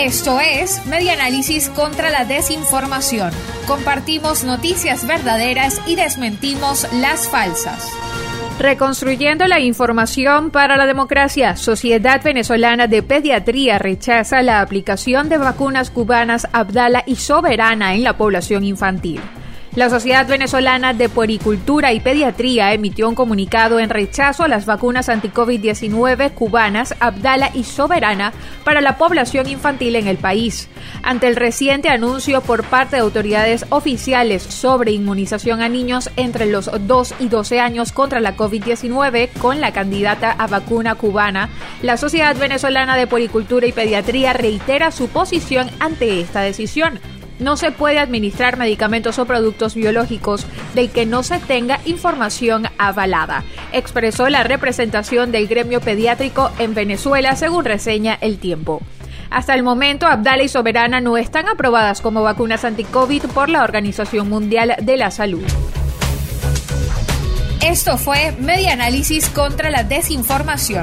Esto es Media Análisis contra la Desinformación. Compartimos noticias verdaderas y desmentimos las falsas. Reconstruyendo la información para la democracia, Sociedad Venezolana de Pediatría rechaza la aplicación de vacunas cubanas Abdala y Soberana en la población infantil. La Sociedad Venezolana de Puericultura y Pediatría emitió un comunicado en rechazo a las vacunas anti-COVID-19 cubanas Abdala y Soberana para la población infantil en el país. Ante el reciente anuncio por parte de autoridades oficiales sobre inmunización a niños entre los 2 y 12 años contra la COVID-19 con la candidata a vacuna cubana, la Sociedad Venezolana de Puericultura y Pediatría reitera su posición ante esta decisión no se puede administrar medicamentos o productos biológicos del que no se tenga información avalada, expresó la representación del gremio pediátrico en Venezuela según reseña El Tiempo. Hasta el momento, Abdala y Soberana no están aprobadas como vacunas anti-COVID por la Organización Mundial de la Salud. Esto fue Media Análisis contra la Desinformación.